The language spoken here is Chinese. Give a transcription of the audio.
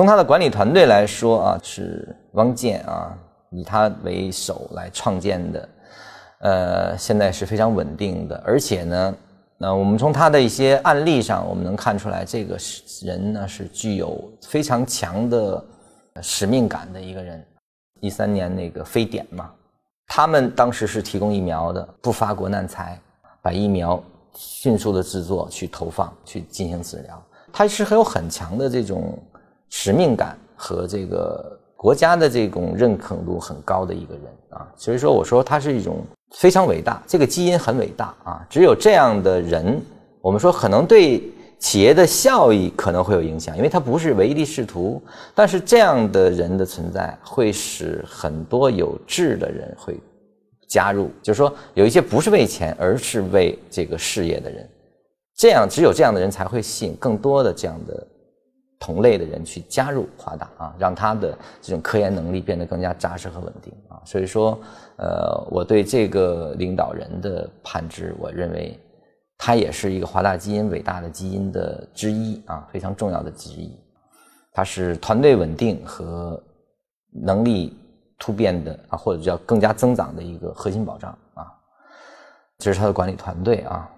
从他的管理团队来说啊，是汪建啊，以他为首来创建的，呃，现在是非常稳定的，而且呢，那我们从他的一些案例上，我们能看出来，这个人呢是具有非常强的使命感的一个人。一三年那个非典嘛，他们当时是提供疫苗的，不发国难财，把疫苗迅速的制作去投放去进行治疗，他是很有很强的这种。使命感和这个国家的这种认可度很高的一个人啊，所以说我说他是一种非常伟大，这个基因很伟大啊。只有这样的人，我们说可能对企业的效益可能会有影响，因为他不是唯利是图。但是这样的人的存在会使很多有志的人会加入，就是说有一些不是为钱，而是为这个事业的人，这样只有这样的人才会吸引更多的这样的。同类的人去加入华大啊，让他的这种科研能力变得更加扎实和稳定啊。所以说，呃，我对这个领导人的判知，我认为他也是一个华大基因伟大的基因的之一啊，非常重要的之一。他是团队稳定和能力突变的啊，或者叫更加增长的一个核心保障啊。这是他的管理团队啊。